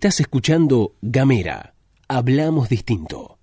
Estás escuchando Gamera. Hablamos distinto.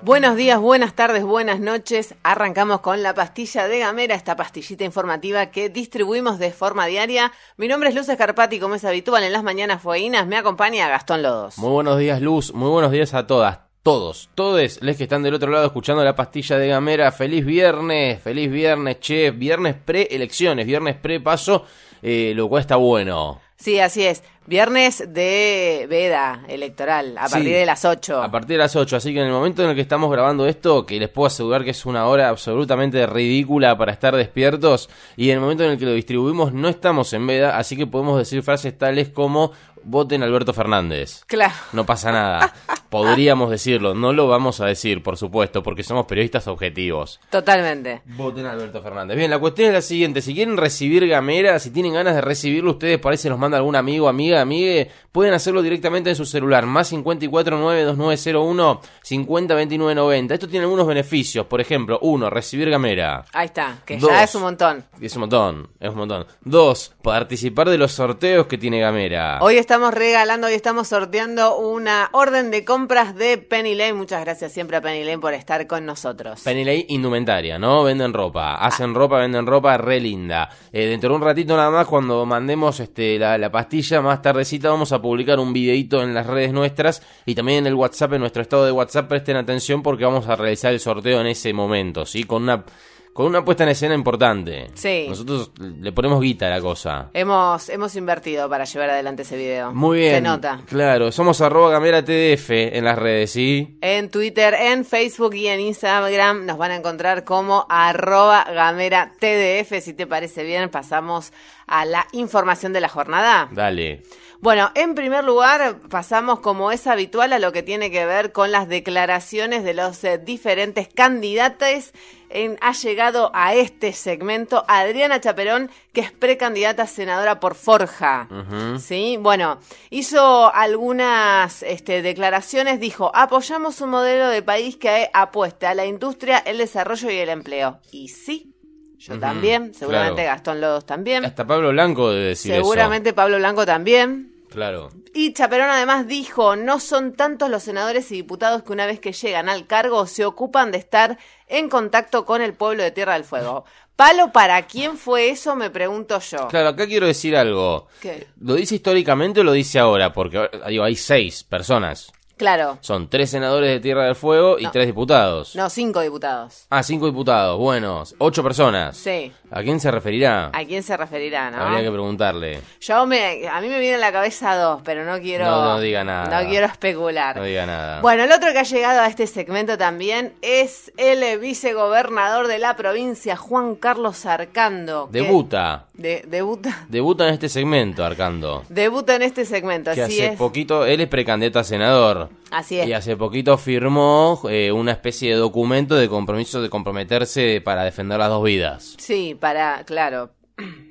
Buenos días, buenas tardes, buenas noches. Arrancamos con la pastilla de Gamera, esta pastillita informativa que distribuimos de forma diaria. Mi nombre es Luz Escarpati, como es habitual en las mañanas fueguinas, me acompaña Gastón Lodos. Muy buenos días, Luz. Muy buenos días a todas. Todos, todos les que están del otro lado escuchando la pastilla de Gamera. Feliz viernes, feliz viernes, che. Viernes pre-elecciones, viernes pre-paso, eh, lo cual está bueno. Sí, así es. Viernes de veda electoral, a Sí. partir de las 8. A partir de las 8, así que en el momento en el que estamos grabando esto, que les puedo asegurar que es una hora absolutamente ridícula para estar despiertos, y en el momento en el que lo distribuimos no estamos en veda, así que podemos decir frases tales como voten Alberto Fernández. Claro. No pasa nada. Podríamos decirlo, no lo vamos a decir, por supuesto, porque somos periodistas objetivos. Totalmente. Voten a Alberto Fernández. Bien, la cuestión es la siguiente. Si quieren recibir Gamera, si tienen ganas de recibirlo, ustedes se los manda algún amigo, amiga, amigue, pueden hacerlo directamente en su celular. Más 549-2901 502990. Esto tiene algunos beneficios. Por ejemplo, uno, recibir Gamera. Ahí está, que Dos. ya es un montón. Es un montón, es un montón. Dos, participar de los sorteos que tiene Gamera. Hoy estamos regalando, hoy estamos sorteando una orden de compras de Penny Lane. Muchas gracias siempre a Penny Lane por estar con nosotros. Penny Lane indumentaria, ¿no? Venden ropa, hacen ropa, venden ropa re linda. Eh, dentro de un ratito nada más, cuando mandemos este, la, la pastilla, más tardecita vamos a publicar un videito en las redes nuestras y también en el WhatsApp, en nuestro estado de WhatsApp, presten atención porque vamos a realizar el sorteo en ese momento, ¿sí? Con una, con una puesta en escena importante. Sí. Nosotros le ponemos guita a la cosa. Hemos, hemos invertido para llevar adelante ese video. Muy bien. Se nota. Claro, somos arroba gamera TDF en las redes, ¿sí? En Twitter, en Facebook y en Instagram nos van a encontrar como arroba gamera TDF. Si te parece bien, pasamos a la información de la jornada. Dale. Bueno, en primer lugar, pasamos como es habitual a lo que tiene que ver con las declaraciones de los eh, diferentes candidatos. En- ha llegado a este segmento Adriana Chaperón, que es precandidata a senadora por Forja. Sí, bueno, hizo algunas este, declaraciones, dijo, apoyamos un modelo de país que apueste a la industria, el desarrollo y el empleo. Y sí, yo también, seguramente claro. Gastón Lodos también. Hasta Pablo Blanco de decir eso. Seguramente Pablo Blanco también. Claro. Y Chaperón además dijo, no son tantos los senadores y diputados que una vez que llegan al cargo se ocupan de estar en contacto con el pueblo de Tierra del Fuego. Palo, ¿para quién fue eso? Me pregunto yo. Claro, acá quiero decir algo. ¿Qué? ¿Lo dice históricamente o lo dice ahora? Porque digo, hay seis personas. Claro. Son tres senadores de Tierra del Fuego y No. tres diputados. No, cinco diputados. Ah, cinco diputados. Bueno, ocho personas. Sí. ¿A quién se referirá? ¿A quién se referirá, no? Habría que preguntarle. Yo me, a mí me viene a la cabeza dos, pero no quiero... No, no diga nada. No quiero especular. No diga nada. Bueno, el otro que ha llegado a este segmento también es el vicegobernador de la provincia, Juan Carlos Arcando. Debuta. De, debuta. Debuta en este segmento, Arcando. Debuta en este segmento, Que así hace es. poquito, él es precandidato a senador. Así es. Y hace poquito firmó eh, una especie de documento de compromiso de comprometerse para defender las dos vidas. Sí, para, claro.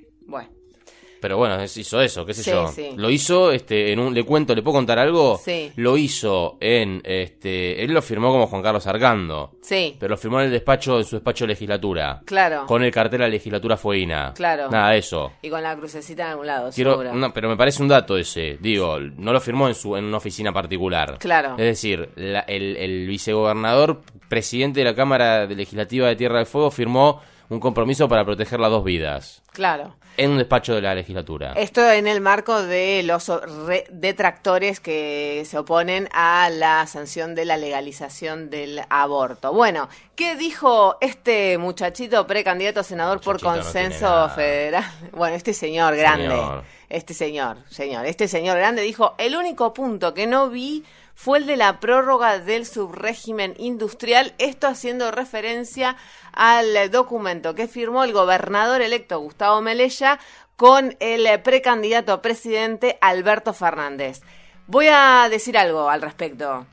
Pero bueno, hizo eso, qué sé Sí, yo. sí. Lo hizo, este, en un, le cuento, ¿le puedo contar algo? Sí. Lo hizo en, este, él lo firmó como Juan Carlos Arcando, sí, pero lo firmó en el despacho, en su despacho de legislatura. claro. Con el cartel a la legislatura fueina. Claro. Nada de eso. Y con la crucecita en algún lado, Quiero, seguro. no, pero me parece un dato ese, digo, no lo firmó en su, en una oficina particular. Claro. Es decir, la- el, el vicegobernador, presidente de la Cámara de Legislativa de Tierra del Fuego, firmó un compromiso para proteger las dos vidas. Claro. En un despacho de la legislatura. Esto en el marco de los re- detractores que se oponen a la sanción de la legalización del aborto. Bueno, ¿qué dijo este muchachito precandidato a senador por Muchachito consenso federal? Bueno, este señor grande, Señor. este señor, señor, este señor grande dijo, el único punto que no vi fue el de la prórroga del subrégimen industrial, esto haciendo referencia al documento que firmó el gobernador electo Gustavo Melella con el precandidato a presidente Alberto Fernández. Voy a decir algo al respecto.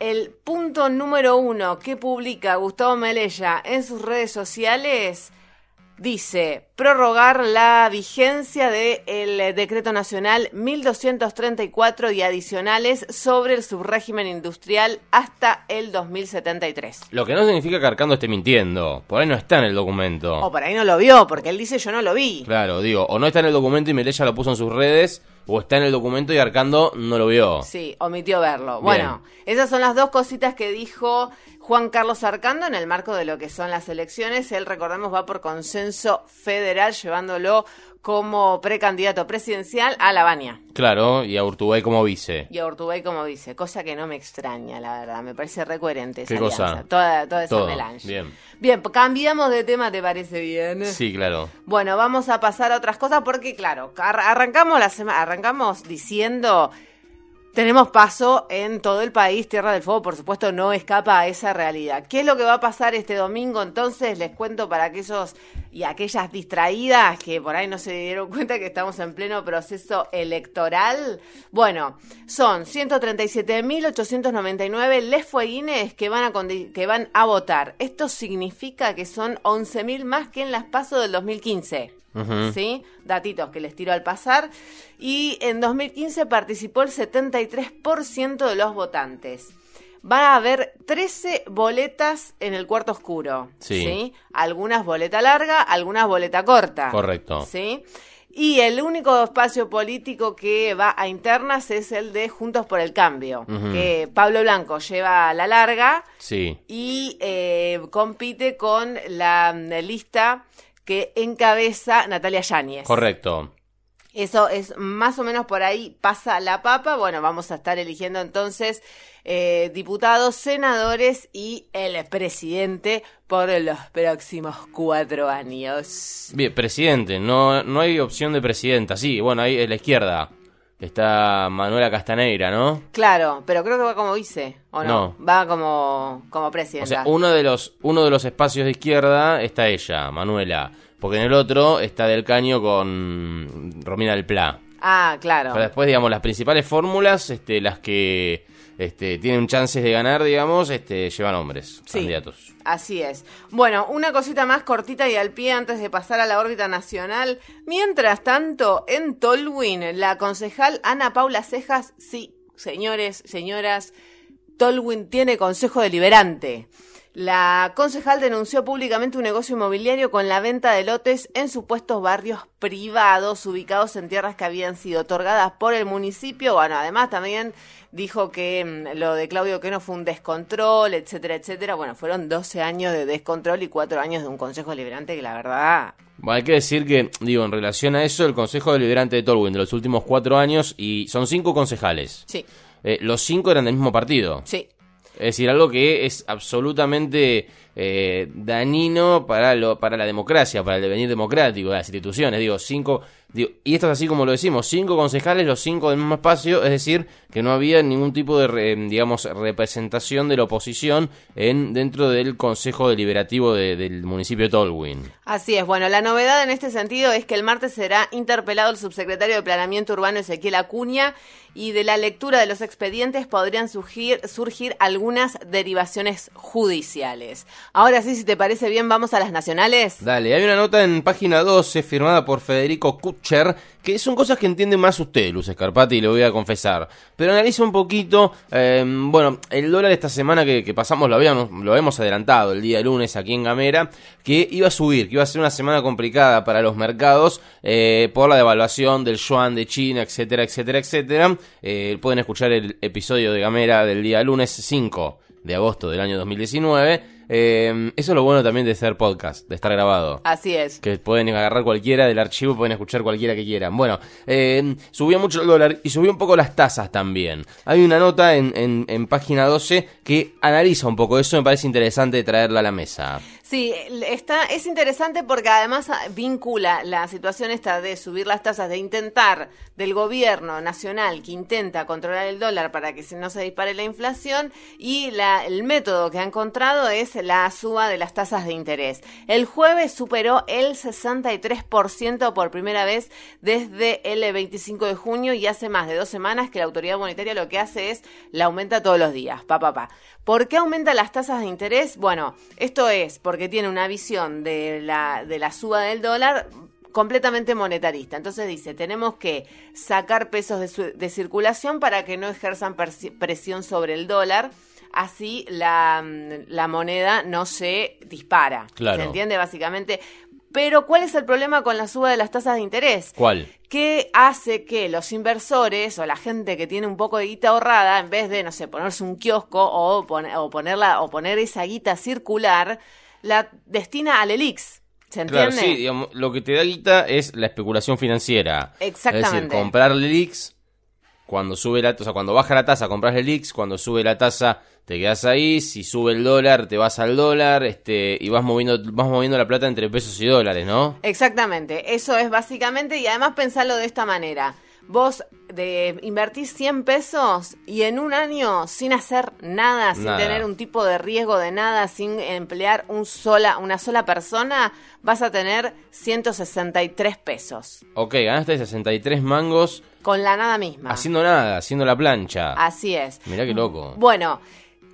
El punto número uno que publica Gustavo Melella en sus redes sociales dice prorrogar la vigencia del decreto nacional 1234 y adicionales sobre el subrégimen industrial hasta el 2073. Lo que no significa que Arcando esté mintiendo. Por ahí no está en el documento. O por ahí no lo vio, porque él dice yo no lo vi. Claro, digo, o no está en el documento y Melella lo puso en sus redes, o está en el documento y Arcando no lo vio. Sí, omitió verlo. Bueno, esas son las dos cositas que dijo Juan Carlos Arcando en el marco de lo que son las elecciones. Él, recordemos, va por consenso federal, llevándolo como precandidato presidencial a La Baña. Claro, y a Urtubey como vice. Y a Urtubey como vice, cosa que no me extraña, la verdad. Me parece recoherente esa ¿Qué cosa? Toda, toda esa Todo, melange. bien. Bien, cambiamos de tema, ¿te parece bien? Sí, claro. Bueno, vamos a pasar a otras cosas porque, claro, ar- arrancamos la semana, arrancamos diciendo tenemos paso en todo el país, Tierra del Fuego, por supuesto, no escapa a esa realidad. ¿Qué es lo que va a pasar este domingo? Entonces, les cuento para aquellos y aquellas distraídas que por ahí no se dieron cuenta que estamos en pleno proceso electoral. Bueno, son 137.899 les fueguines que van, a que van a votar. Esto significa que son 11.000 más que en las PASO del 2015. ¿Sí? Datitos que les tiro al pasar. Y en 2015 participó el 73% de los votantes. Va a haber 13 boletas en el cuarto oscuro. Sí. Algunas boleta larga, algunas boleta corta. Correcto. ¿Sí? Y el único espacio político que va a internas es el de Juntos por el Cambio, que Pablo Blanco lleva a la larga Sí. y eh, compite con la mm, lista que encabeza Natalia Yáñez. Correcto. Eso es más o menos por ahí pasa la papa. Bueno, vamos a estar eligiendo entonces eh, diputados, senadores y el presidente por los próximos cuatro años. Bien, presidente, no, no hay opción de presidenta. Sí, bueno, ahí en la izquierda está Manuela Castaneira, ¿no? Claro, pero creo que va como vice, ¿o no? No. Va como, como O presidenta. sea, uno de los uno de los espacios de izquierda está ella, Manuela, porque en el otro está Del Caño con Romina del Pla. Ah, claro. Pero después, digamos, las principales fórmulas, este, las que este, tienen chances de ganar, digamos, este, llevan hombres, Sí. candidatos. Así es. Bueno, una cosita más cortita y al pie antes de pasar a la órbita nacional. Mientras tanto, en Tolwyn, la concejal Ana Paula Cejas, sí, señores, señoras, Tolwyn tiene consejo deliberante. La concejal denunció públicamente un negocio inmobiliario con la venta de lotes en supuestos barrios privados ubicados en tierras que habían sido otorgadas por el municipio. Bueno, además también dijo que mm, lo de Claudio que no fue un descontrol, etcétera, etcétera. Bueno, fueron 12 años de descontrol y 4 años de un consejo deliberante que la verdad... Bueno, hay que decir que, digo, en relación a eso, el Consejo Deliberante de Tolwyn de los últimos cuatro años, y son cinco concejales. Sí, Eh, los cinco eran del mismo partido. sí. Es decir, algo que es absolutamente eh, dañino para, lo, para la democracia, para el devenir democrático de las instituciones. Digo, cinco. y esto es así como lo decimos: cinco concejales, los cinco del mismo espacio, es decir, que no había ningún tipo de, re- digamos, representación de la oposición en, dentro del Consejo Deliberativo de- del municipio de Tolwyn. Así es. Bueno, la novedad en este sentido es que el martes será interpelado el subsecretario de Planeamiento Urbano Ezequiel Acuña y de la lectura de los expedientes podrían surgir algunas derivaciones judiciales. Ahora sí, si te parece bien, vamos a las nacionales. Dale, hay una nota en página 12 firmada por Federico Kutcher, que son cosas que entiende más usted, Luz Escarpati, lo voy a confesar. Pero analiza un poquito, eh, bueno, el dólar esta semana que, pasamos lo habíamos, lo hemos adelantado el día lunes aquí en Gamera, que iba a subir, que iba a ser una semana complicada para los mercados eh, por la devaluación del yuan de China, etcétera, etcétera, etcétera. Eh, pueden escuchar el episodio de Gamera del día lunes 5 de agosto del año 2019. Eh, eso es lo bueno también de ser podcast, de estar grabado. Así es. Que pueden agarrar cualquiera del archivo, pueden escuchar cualquiera que quieran. Bueno, eh, subió mucho el dólar y subió un poco las tasas también. Hay una nota en, en, en página 12 que analiza un poco eso, me parece interesante traerla a la mesa. Sí, está, es interesante porque además ah, vincula la situación esta de subir las tasas, de intentar del gobierno nacional que intenta controlar el dólar para que no se dispare la inflación y la, el método que ha encontrado es la suba de las tasas de interés. El jueves superó el 63% por primera vez desde el 25 de junio y hace más de dos semanas que la autoridad monetaria lo que hace es la aumenta todos los días, pa, pa, pa. ¿Por qué aumenta las tasas de interés? Bueno, esto es porque porque tiene una visión de la, de la suba del dólar completamente monetarista. Entonces dice, tenemos que sacar pesos de, su- de circulación para que no ejerzan presión sobre el dólar. Así la, mm, la moneda no se dispara. Claro. ¿Se entiende? Básicamente. Pero ¿cuál es el problema con la suba de las tasas de interés? ¿Cuál? que hace que los inversores o la gente que tiene un poco de guita ahorrada, en vez de, no sé, ponerse un kiosco o, o, ponerla, o poner esa guita circular, la destina al ELIX. ¿Se entiende? Claro, sí, digamos, lo que te da guita es la especulación financiera. Es decir, Exactamente. comprar leaks, cuando sube la, o sea, cuando baja la tasa compras leaks, cuando sube la tasa te quedas ahí, si sube el dólar te vas al dólar, este, y vas moviendo, vas moviendo la plata entre pesos y dólares, ¿no? Exactamente, eso es básicamente, y además pensarlo de esta manera. Vos de invertís 100 pesos y en un año sin hacer nada, sin Nada. tener un tipo de riesgo de nada, sin emplear un sola, una sola persona, vas a tener 163 pesos. Ok, ganaste 63 mangos Con la nada misma. haciendo nada, haciendo la plancha. Así es. Mirá qué loco. Bueno,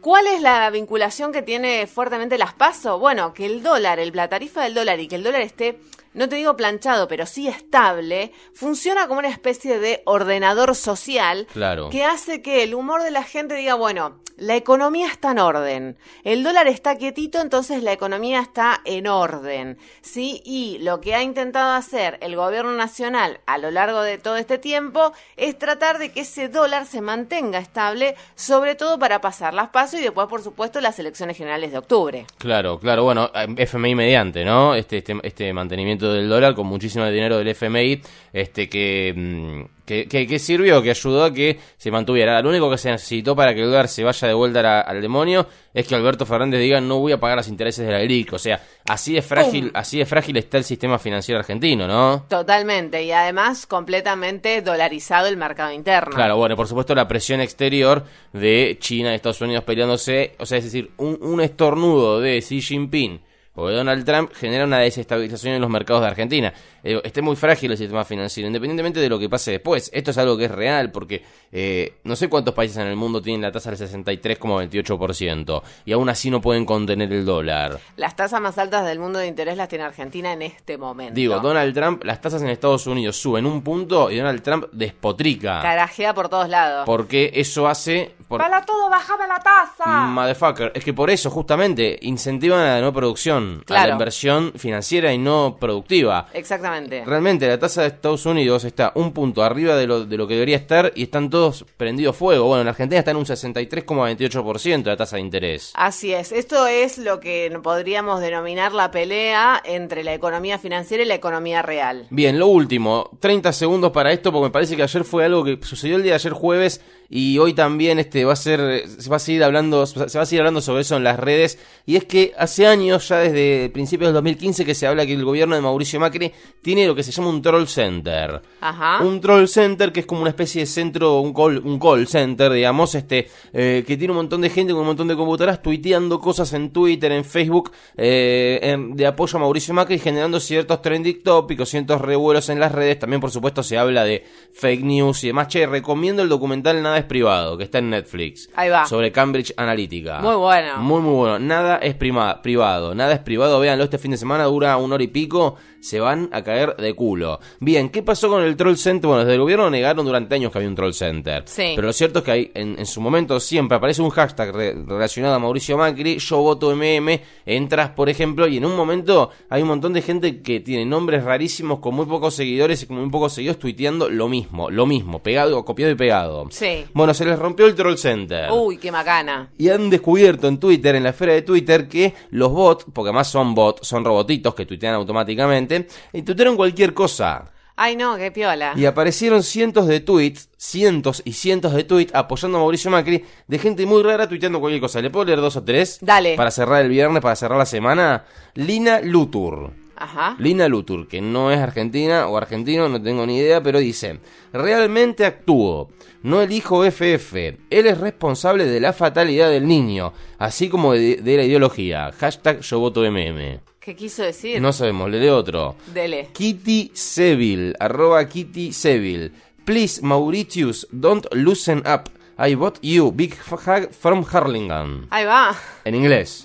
¿cuál es la vinculación que tiene fuertemente las PASO? Bueno, que el dólar, el, la tarifa del dólar y que el dólar esté, no te digo planchado, pero sí estable, funciona como una especie de ordenador social Claro. que hace que el humor de la gente diga, bueno, la economía está en orden, el dólar está quietito, entonces la economía está en orden, ¿sí? Y lo que ha intentado hacer el gobierno nacional a lo largo de todo este tiempo es tratar de que ese dólar se mantenga estable, sobre todo para pasar las pasos y después, por supuesto, las elecciones generales de octubre. Claro, claro, bueno, eh, FMI mediante, ¿no? Este, este, este mantenimiento del dólar con muchísimo dinero del FMI, este que, mm, que, que, que sirvió, que ayudó a que se mantuviera. Lo único que se necesitó para que el dólar se vaya de vuelta la- al demonio es que Alberto Fernández diga no voy a pagar los intereses de la LIC. O sea, así de frágil, ¡Pum! así de frágil está el sistema financiero argentino, ¿no? Totalmente, y además completamente dolarizado el mercado interno. Claro, bueno, por supuesto la presión exterior de China y Estados Unidos peleándose, o sea, es decir, un, un estornudo de Xi Jinping o de Donald Trump genera una desestabilización en los mercados de Argentina. Eh, está muy frágil el sistema financiero, independientemente de lo que pase después. Esto es algo que es real, porque eh, no sé cuántos países en el mundo tienen la tasa del 63,28%, y aún así no pueden contener el dólar. Las tasas más altas del mundo de interés las tiene Argentina en este momento. Digo, Donald Trump, las tasas en Estados Unidos suben un punto y Donald Trump despotrica. Carajea por todos lados. Porque eso hace... por- todo, bájame la tasa. Motherfucker, es que por eso justamente incentivan a la no producción, a la inversión financiera y no productiva. Exactamente. Realmente la tasa de Estados Unidos está un punto arriba de lo, de lo que debería estar y están todos prendidos fuego. Bueno, en Argentina está en un 63,28% la tasa de interés. Así es, esto es lo que podríamos denominar la pelea entre la economía financiera y la economía real. Bien, lo último, 30 segundos para esto porque me parece que ayer fue algo que sucedió el día de ayer jueves y hoy también este va a ser se va a seguir hablando se va a seguir hablando sobre eso en las redes y es que hace años ya desde principios del 2015 que se habla que el gobierno de Mauricio Macri tiene lo que se llama un troll center. Ajá. Un troll center que es como una especie de centro, un call, un call center, digamos, este, eh, que tiene un montón de gente con un montón de computadoras tuiteando cosas en Twitter, en Facebook, eh, en- de apoyo a Mauricio Macri, generando ciertos trending tópicos, ciertos revuelos en las redes. También, por supuesto, se habla de fake news y demás. Che, recomiendo el documental Nada es privado, que está en Netflix. Ahí va. Sobre Cambridge Analytica. Muy bueno. Muy, muy bueno. Nada es prima- privado. Nada es privado. Véanlo este fin de semana. Dura una hora y pico. Se van a caer de culo. Bien, ¿qué pasó con el Troll Center? Bueno, desde el gobierno negaron durante años que había un Troll Center. Sí. Pero lo cierto es que hay, en, en su momento siempre aparece un hashtag re- relacionado a Mauricio Macri. Yo voto MM. Entras, por ejemplo, y en un momento hay un montón de gente que tiene nombres rarísimos con muy pocos seguidores y con muy pocos seguidores tuiteando lo mismo. Lo mismo. Pegado, copiado y pegado. Sí. Bueno, se les rompió el Troll Center. Uy, qué macana. Y han descubierto en Twitter, en la esfera de Twitter, que los bots, porque además son bots, son robotitos que tuitean automáticamente, y tuitearon cualquier cosa. Ay, no, qué piola. Y aparecieron cientos de tweets, cientos y cientos de tweets apoyando a Mauricio Macri, de gente muy rara tuiteando cualquier cosa. ¿Le puedo leer dos o tres? Dale. Para cerrar el viernes, para cerrar la semana. Lina Lutur. Ajá. Lina Lutur, que no es argentina o argentino, no tengo ni idea, pero dice, realmente actuó, no elijo FF, él es responsable de la fatalidad del niño, así como de, de la ideología, hashtag yo voto MM. ¿Qué quiso decir? No sabemos, le leo otro. Dele. Kitty Seville, arroba Kitty Seville, please Mauritius, don't loosen up, I vote you, big hug from Harlingham. Ahí va. En inglés.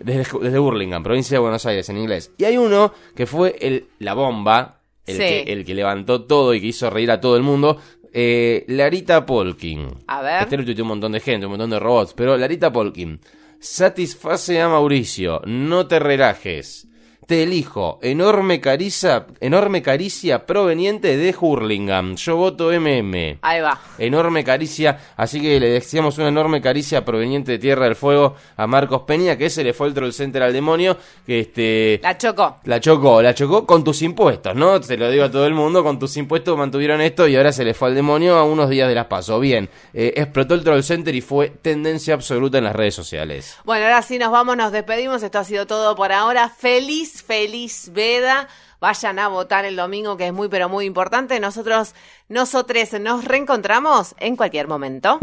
desde, desde Burlingame, provincia de Buenos Aires en inglés. Y hay uno que fue el, la bomba, el, Sí. que, el que levantó todo y que hizo reír a todo el mundo. eh, Larita Polkin. A ver. Este lo un montón de gente, un montón de robots. Pero Larita Polkin. Satisface a Mauricio. No te relajes. Te elijo. Enorme caricia, enorme caricia proveniente de Hurlingham. Yo voto MM. Ahí va. Enorme caricia, así que le deseamos una enorme caricia proveniente de Tierra del Fuego a Marcos Peña, que se le fue el troll center al demonio, que este... La chocó. La chocó, la chocó con tus impuestos, ¿no? Se lo digo a todo el mundo, con tus impuestos mantuvieron esto y ahora se le fue al demonio a unos días de las paso. Bien, eh, explotó el troll center y fue tendencia absoluta en las redes sociales. Bueno, ahora sí nos vamos, nos despedimos. Esto ha sido todo por ahora. Feliz, feliz veda. Vayan a votar el domingo, que es muy, pero muy importante. Nosotros, nosotros nos reencontramos en cualquier momento.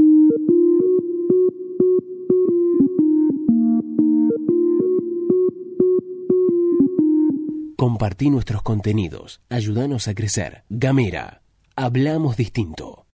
Compartí nuestros contenidos. Ayúdanos a crecer. Gamera. Hablamos distinto.